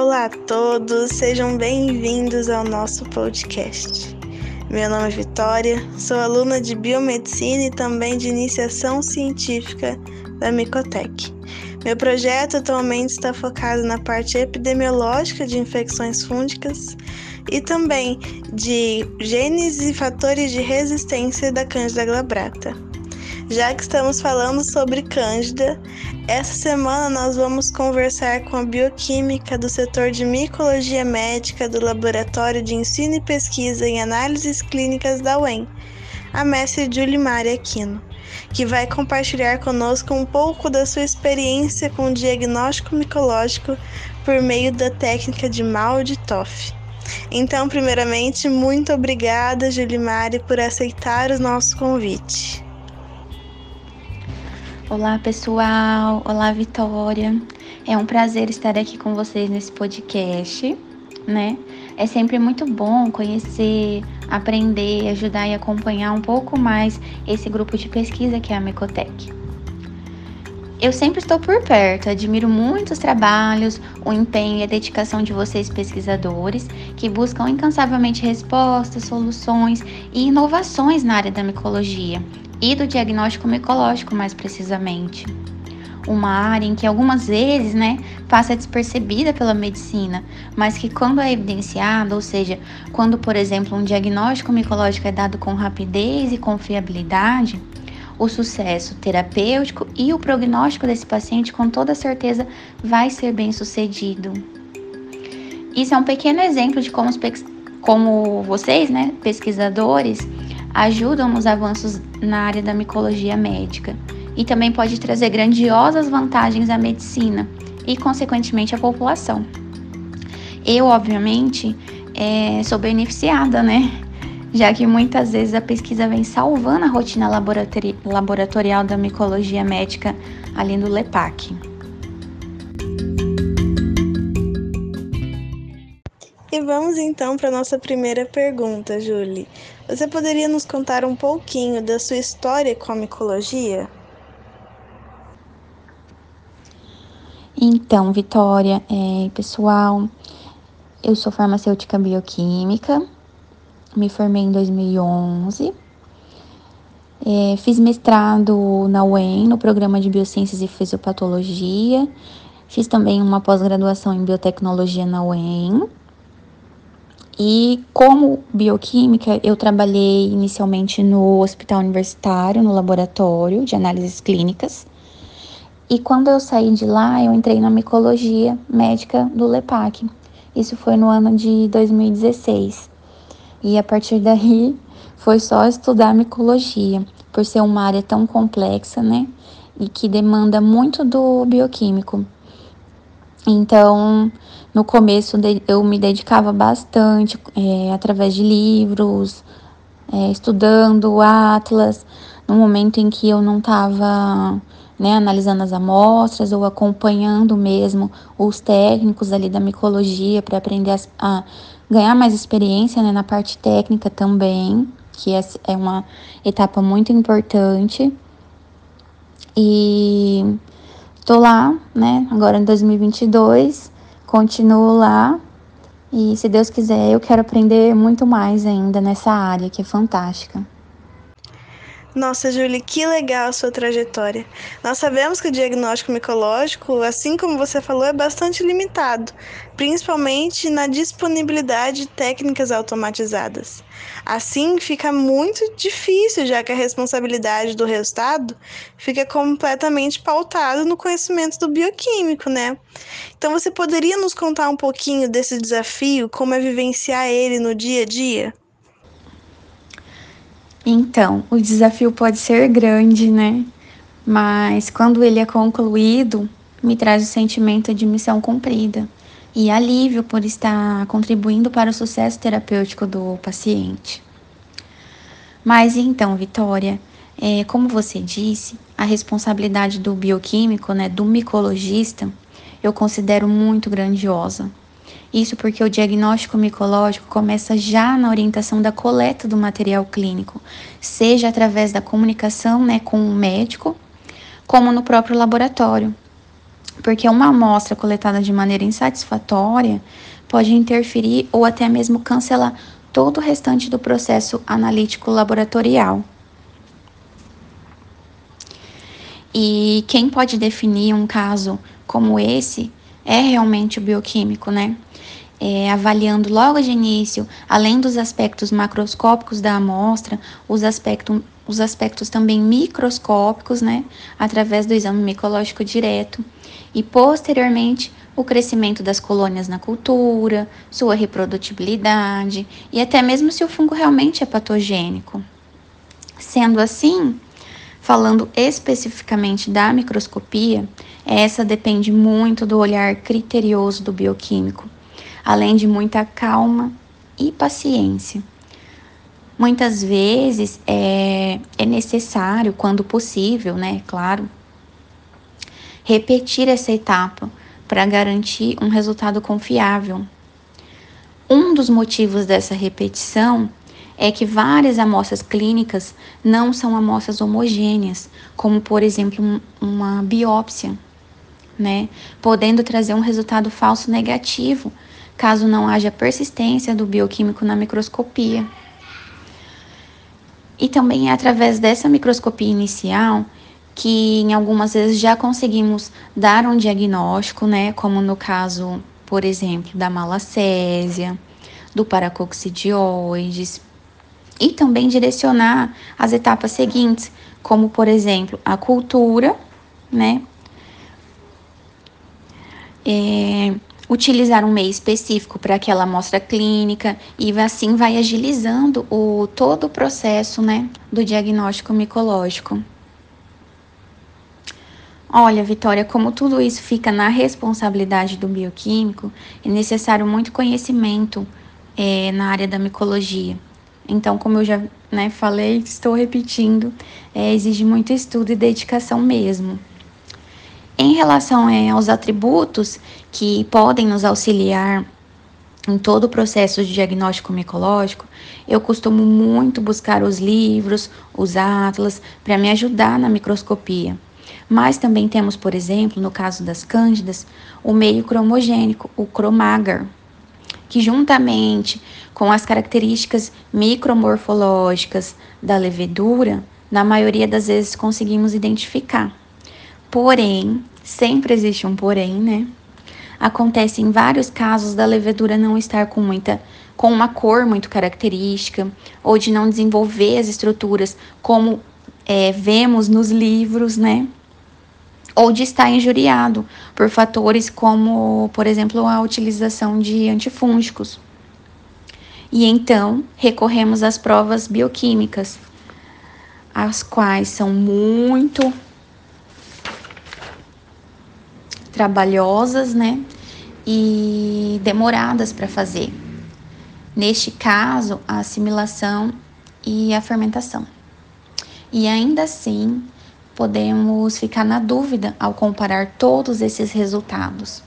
Olá a todos, sejam bem-vindos ao nosso podcast. Meu nome é Vitória, sou aluna de Biomedicina e também de Iniciação Científica da Micotec. Meu projeto atualmente está focado na parte epidemiológica de infecções fúngicas e também de genes e fatores de resistência da Candida glabrata. Já que estamos falando sobre Cândida, essa semana nós vamos conversar com a bioquímica do setor de micologia médica do Laboratório de Ensino e Pesquisa em Análises Clínicas da UEM, a mestre Julie Mari Aquino, que vai compartilhar conosco um pouco da sua experiência com o diagnóstico micológico por meio da técnica de mal de Toff. Então, primeiramente, muito obrigada, Julimari, por aceitar o nosso convite. Olá, pessoal. Olá, Vitória. É um prazer estar aqui com vocês nesse podcast, né? É sempre muito bom conhecer, aprender, ajudar e acompanhar um pouco mais esse grupo de pesquisa que é a Mecotec. Eu sempre estou por perto, admiro muito os trabalhos, o empenho e a dedicação de vocês pesquisadores que buscam incansavelmente respostas, soluções e inovações na área da micologia e do diagnóstico micológico, mais precisamente. Uma área em que algumas vezes, né, passa despercebida pela medicina, mas que quando é evidenciada, ou seja, quando, por exemplo, um diagnóstico micológico é dado com rapidez e confiabilidade, o sucesso terapêutico e o prognóstico desse paciente com toda certeza vai ser bem sucedido. Isso é um pequeno exemplo de como, como vocês, né, pesquisadores, ajudam nos avanços na área da micologia médica e também pode trazer grandiosas vantagens à medicina e, consequentemente, à população. Eu, obviamente, é, sou beneficiada, né? Já que muitas vezes a pesquisa vem salvando a rotina laboratori laboratorial da micologia médica ali no LEPAC. E vamos então para nossa primeira pergunta, Julie. Você poderia nos contar um pouquinho da sua história com a micologia? Então, Vitória, é, pessoal, eu sou farmacêutica bioquímica, me formei em 2011, é, fiz mestrado na UEM, no programa de Biociências e Fisiopatologia, fiz também uma pós-graduação em Biotecnologia na UEM e como bioquímica, eu trabalhei inicialmente no hospital universitário, no laboratório de análises clínicas. E quando eu saí de lá, eu entrei na micologia médica do LEPAC. Isso foi no ano de 2016. E a partir daí foi só estudar micologia, por ser uma área tão complexa, né? E que demanda muito do bioquímico. Então, no começo eu me dedicava bastante é, através de livros, é, estudando o Atlas, no momento em que eu não estava né, analisando as amostras ou acompanhando mesmo os técnicos ali da micologia para aprender a, a, ganhar mais experiência né, na parte técnica também, que é, é uma etapa muito importante. E tô lá, né, agora em 2022 continuo lá e, se Deus quiser, eu quero aprender muito mais ainda nessa área que é fantástica. Nossa, Julie, que legal a sua trajetória. Nós sabemos que o diagnóstico micológico, assim como você falou, é bastante limitado, principalmente na disponibilidade de técnicas automatizadas. Assim, fica muito difícil, já que a responsabilidade do resultado fica completamente pautado no conhecimento do bioquímico, né? Então, você poderia nos contar um pouquinho desse desafio, como é vivenciar ele no dia a dia? Então, o desafio pode ser grande, né? Mas quando ele é concluído, me traz o sentimento de missão cumprida e alívio por estar contribuindo para o sucesso terapêutico do paciente. Mas então, Vitória, é, como você disse, a responsabilidade do bioquímico, né, do micologista, eu considero muito grandiosa. Isso porque o diagnóstico micológico começa já na orientação da coleta do material clínico, seja através da comunicação né, com o médico, como no próprio laboratório. Porque uma amostra coletada de maneira insatisfatória pode interferir ou até mesmo cancelar todo o restante do processo analítico laboratorial. E quem pode definir um caso como esse é realmente o bioquímico, né? É, avaliando logo de início, além dos aspectos macroscópicos da amostra, os, aspecto, os aspectos também microscópicos, né? Através do exame micológico direto. E posteriormente, o crescimento das colônias na cultura, sua reprodutibilidade e até mesmo se o fungo realmente é patogênico. Sendo assim, falando especificamente da microscopia, essa depende muito do olhar criterioso do bioquímico, além de muita calma e paciência. Muitas vezes é, é necessário, quando possível, né, claro, repetir essa etapa para garantir um resultado confiável. Um dos motivos dessa repetição é que várias amostras clínicas não são amostras homogêneas, como por exemplo uma biópsia, né? Podendo trazer um resultado falso negativo, caso não haja persistência do bioquímico na microscopia. E também é através dessa microscopia inicial que em algumas vezes já conseguimos dar um diagnóstico, né, como no caso, por exemplo, da malacésia, do paracoccidioides, e também direcionar as etapas seguintes, como por exemplo, a cultura, né, é, utilizar um meio específico para aquela amostra clínica e assim vai agilizando o todo o processo, né, do diagnóstico micológico. Olha, Vitória, como tudo isso fica na responsabilidade do bioquímico, é necessário muito conhecimento é, na área da micologia. Então, como eu já né, falei, estou repetindo, é, exige muito estudo e dedicação mesmo. Em relação é, aos atributos que podem nos auxiliar em todo o processo de diagnóstico micológico, eu costumo muito buscar os livros, os atlas, para me ajudar na microscopia. Mas também temos, por exemplo, no caso das cândidas, o meio cromogênico, o cromagar, que juntamente com as características micromorfológicas da levedura, na maioria das vezes conseguimos identificar. Porém, sempre existe um porém, né? Acontece em vários casos da levedura não estar com muita com uma cor muito característica ou de não desenvolver as estruturas como é, vemos nos livros, né? ou de estar injuriado por fatores como, por exemplo, a utilização de antifúngicos. E então recorremos às provas bioquímicas, as quais são muito trabalhosas, né? E demoradas para fazer. Neste caso, a assimilação e a fermentação. E ainda assim, podemos ficar na dúvida ao comparar todos esses resultados.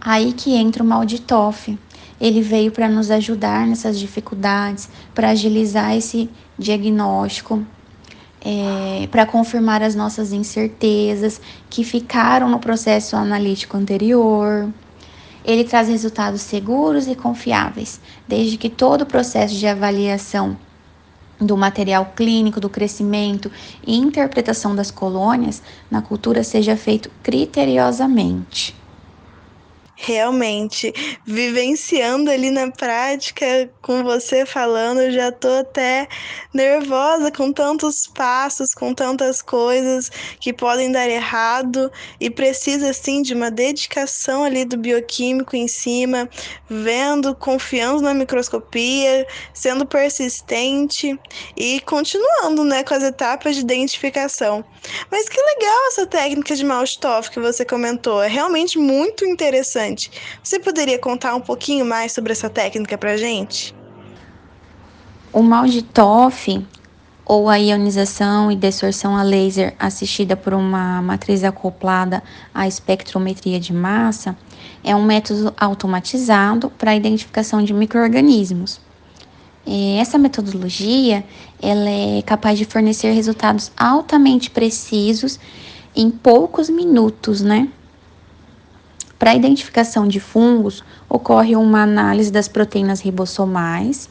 Aí que entra o Malditoff. Ele veio para nos ajudar nessas dificuldades, para agilizar esse diagnóstico, é, para confirmar as nossas incertezas que ficaram no processo analítico anterior. Ele traz resultados seguros e confiáveis, desde que todo o processo de avaliação do material clínico, do crescimento e interpretação das colônias na cultura seja feito criteriosamente realmente vivenciando ali na prática com você falando, já tô até nervosa com tantos passos, com tantas coisas que podem dar errado e precisa assim de uma dedicação ali do bioquímico em cima, vendo, confiando na microscopia, sendo persistente e continuando, né, com as etapas de identificação. Mas que legal essa técnica de Malstoff que você comentou, é realmente muito interessante interessante. Você poderia contar um pouquinho mais sobre essa técnica para gente? O mal de Toff, ou a ionização e distorção a laser assistida por uma matriz acoplada à espectrometria de massa, é um método automatizado para a identificação de microorganismos. Essa metodologia ela é capaz de fornecer resultados altamente precisos em poucos minutos, né? Para a identificação de fungos, ocorre uma análise das proteínas ribossomais,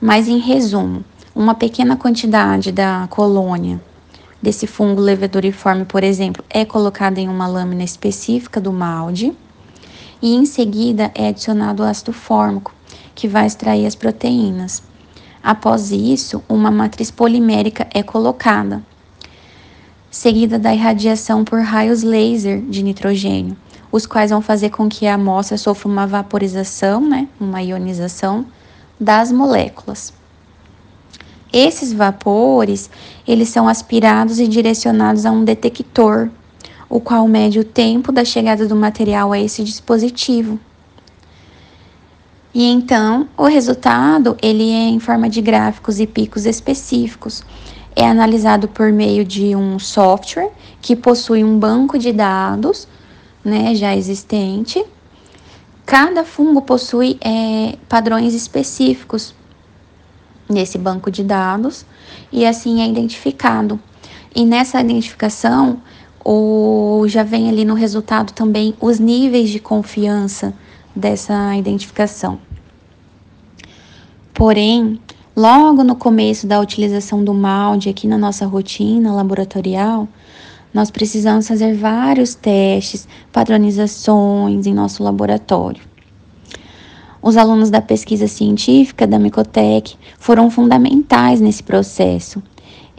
mas em resumo, uma pequena quantidade da colônia desse fungo levedoriforme, por exemplo, é colocada em uma lâmina específica do malde e em seguida é adicionado o ácido fórmico, que vai extrair as proteínas. Após isso, uma matriz polimérica é colocada, seguida da irradiação por raios laser de nitrogênio, os quais vão fazer com que a amostra sofra uma vaporização, né, uma ionização das moléculas. Esses vapores, eles são aspirados e direcionados a um detector, o qual mede o tempo da chegada do material a esse dispositivo. E então, o resultado, ele é em forma de gráficos e picos específicos. É analisado por meio de um software que possui um banco de dados, né, já existente. Cada fungo possui é, padrões específicos nesse banco de dados e assim é identificado. E nessa identificação, o, já vem ali no resultado também os níveis de confiança dessa identificação. Porém, logo no começo da utilização do molde aqui na nossa rotina laboratorial, nós precisamos fazer vários testes, padronizações em nosso laboratório. Os alunos da pesquisa científica da Micotec foram fundamentais nesse processo.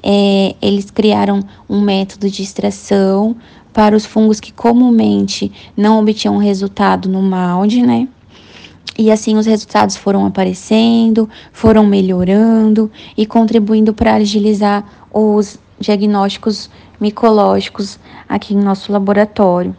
É, eles criaram um método de extração para os fungos que comumente não obtinham resultado no molde, né? E assim os resultados foram aparecendo, foram melhorando e contribuindo para agilizar os diagnósticos micológicos aqui em nosso laboratório.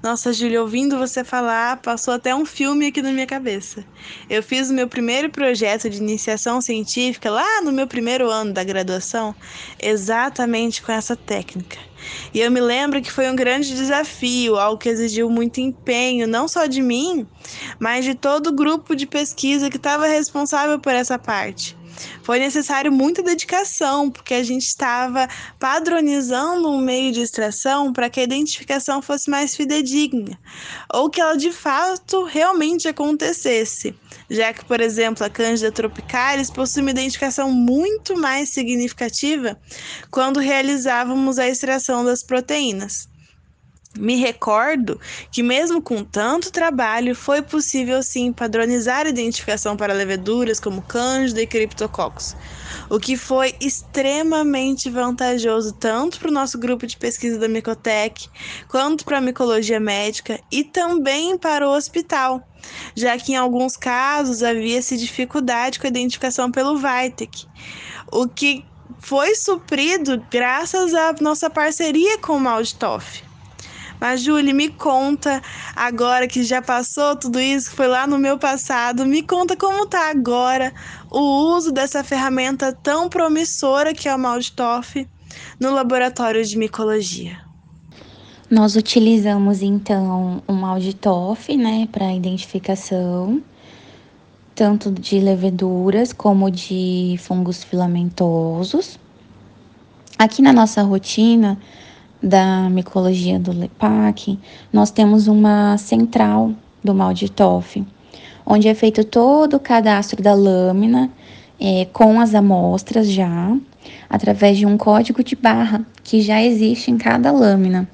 Nossa, Júlia, ouvindo você falar, passou até um filme aqui na minha cabeça. Eu fiz o meu primeiro projeto de iniciação científica lá no meu primeiro ano da graduação, exatamente com essa técnica. E eu me lembro que foi um grande desafio, algo que exigiu muito empenho, não só de mim, mas de todo o grupo de pesquisa que estava responsável por essa parte. Foi necessário muita dedicação, porque a gente estava padronizando um meio de extração para que a identificação fosse mais fidedigna, ou que ela de fato realmente acontecesse, já que, por exemplo, a Cândida tropicalis possui uma identificação muito mais significativa quando realizávamos a extração das proteínas. Me recordo que, mesmo com tanto trabalho, foi possível sim padronizar a identificação para leveduras como Cândida e Cryptococcus, o que foi extremamente vantajoso tanto para o nosso grupo de pesquisa da Micotec, quanto para a micologia médica e também para o hospital, já que em alguns casos havia-se dificuldade com a identificação pelo VITEC, o que foi suprido graças à nossa parceria com o Malditoff. Mas, Julie, me conta, agora que já passou tudo isso, que foi lá no meu passado, me conta como tá agora o uso dessa ferramenta tão promissora que é o Malditoff no laboratório de micologia. Nós utilizamos então o Malditoff, né, para identificação tanto de leveduras como de fungos filamentosos. Aqui na nossa rotina, da micologia do LEPAC, nós temos uma central do mal de Toff, onde é feito todo o cadastro da lâmina é, com as amostras já, através de um código de barra que já existe em cada lâmina.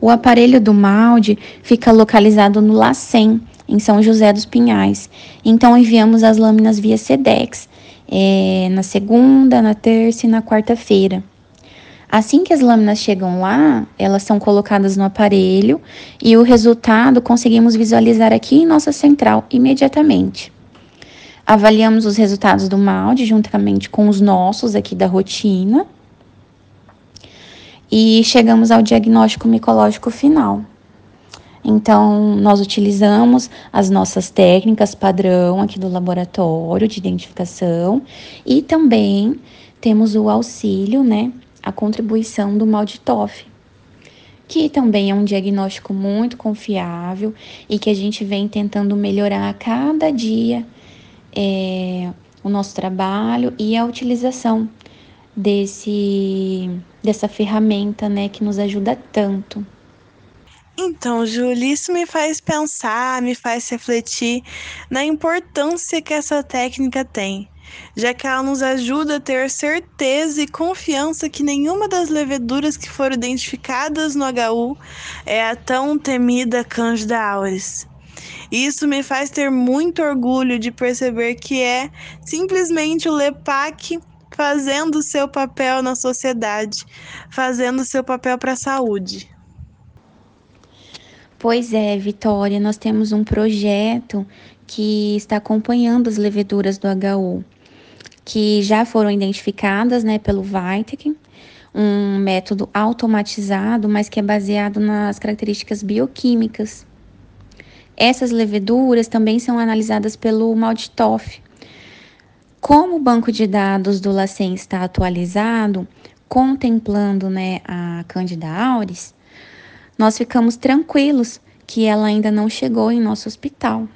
O aparelho do MALDE fica localizado no LACEN, em São José dos Pinhais. Então enviamos as lâminas via SEDEX é, na segunda, na terça e na quarta-feira. Assim que as lâminas chegam lá, elas são colocadas no aparelho e o resultado conseguimos visualizar aqui em nossa central imediatamente. Avaliamos os resultados do molde juntamente com os nossos aqui da rotina e chegamos ao diagnóstico micológico final. Então, nós utilizamos as nossas técnicas padrão aqui do laboratório de identificação e também temos o auxílio, né, a contribuição do mal de Toff, que também é um diagnóstico muito confiável e que a gente vem tentando melhorar a cada dia é, o nosso trabalho e a utilização desse dessa ferramenta, né, que nos ajuda tanto. Então, Júlia, isso me faz pensar, me faz refletir na importância que essa técnica tem, já que ela nos ajuda a ter certeza e confiança que nenhuma das leveduras que foram identificadas no HU é a tão temida Candida auris. Isso me faz ter muito orgulho de perceber que é simplesmente o LEPAC fazendo seu papel na sociedade, fazendo seu papel para a saúde. Pois é, Vitória, nós temos um projeto que está acompanhando as leveduras do HU, que já foram identificadas né, pelo Vitek, um método automatizado, mas que é baseado nas características bioquímicas. Essas leveduras também são analisadas pelo Malditoff. Como o banco de dados do LACEN está atualizado, contemplando né, a Candida auris, nós ficamos tranquilos que ela ainda não chegou em nosso hospital.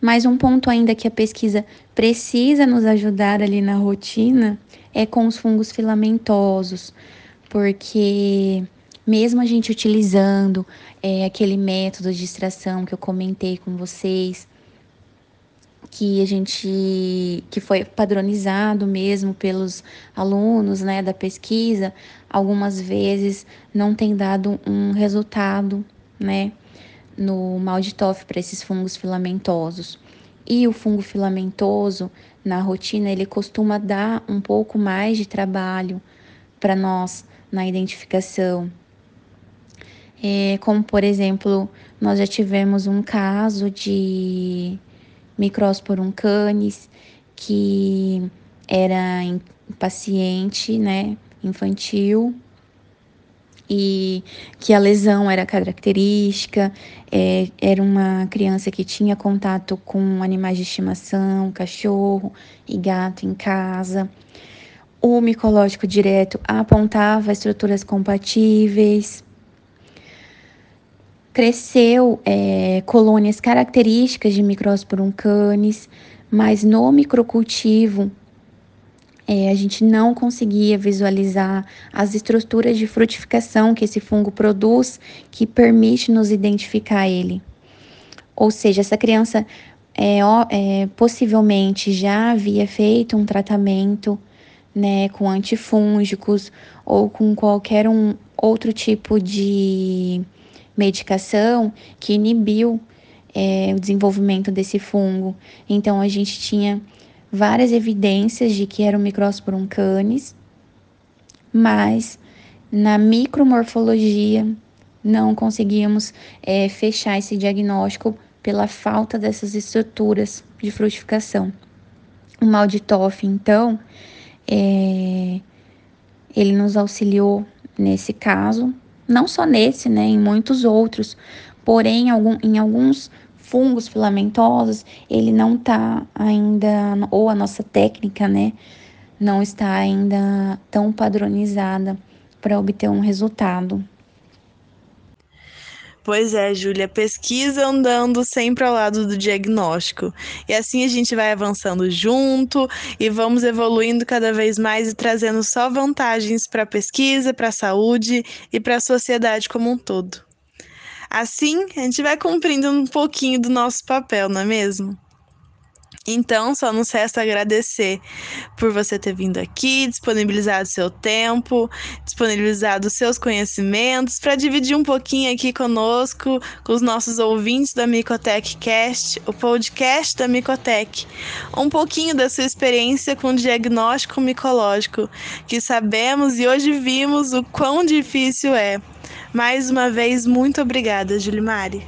Mas um ponto ainda que a pesquisa precisa nos ajudar ali na rotina é com os fungos filamentosos, porque mesmo a gente utilizando é, aquele método de extração que eu comentei com vocês, que a gente que foi padronizado mesmo pelos alunos né, da pesquisa, algumas vezes não tem dado um resultado né, no mal de Toff para esses fungos filamentosos. E o fungo filamentoso, na rotina, ele costuma dar um pouco mais de trabalho para nós na identificação. É, como, por exemplo, nós já tivemos um caso de Microsporum canis, que era em paciente, né, infantil, e que a lesão era característica, é, era uma criança que tinha contato com animais de estimação, cachorro e gato em casa. O micológico direto apontava estruturas compatíveis, cresceu é, colônias características de Microsporum canis, mas no microcultivo é, a gente não conseguia visualizar as estruturas de frutificação que esse fungo produz, que permite nos identificar ele. Ou seja, essa criança é, é, possivelmente já havia feito um tratamento né, com antifúngicos ou com qualquer um outro tipo de medicação que inibiu é, o desenvolvimento desse fungo. Então, a gente tinha várias evidências de que era o Microsporum canis, mas na micromorfologia não conseguíamos é, fechar esse diagnóstico pela falta dessas estruturas de frutificação. O mal de Toff, então, é, ele nos auxiliou nesse caso, não só nesse, né, em muitos outros, porém algum, em alguns fungos filamentosos, ele não está ainda, ou a nossa técnica, né, não está ainda tão padronizada para obter um resultado. Pois é, Júlia, pesquisa andando sempre ao lado do diagnóstico. E assim a gente vai avançando junto e vamos evoluindo cada vez mais e trazendo só vantagens para a pesquisa, para a saúde e para a sociedade como um todo. Assim, a gente vai cumprindo um pouquinho do nosso papel, não é mesmo? Então, só nos resta agradecer por você ter vindo aqui, disponibilizado seu tempo, disponibilizado seus conhecimentos para dividir um pouquinho aqui conosco, com os nossos ouvintes da Micotech Cast, o podcast da Micotech, um pouquinho da sua experiência com o diagnóstico micológico, que sabemos e hoje vimos o quão difícil é. Mais uma vez, muito obrigada, Julimari.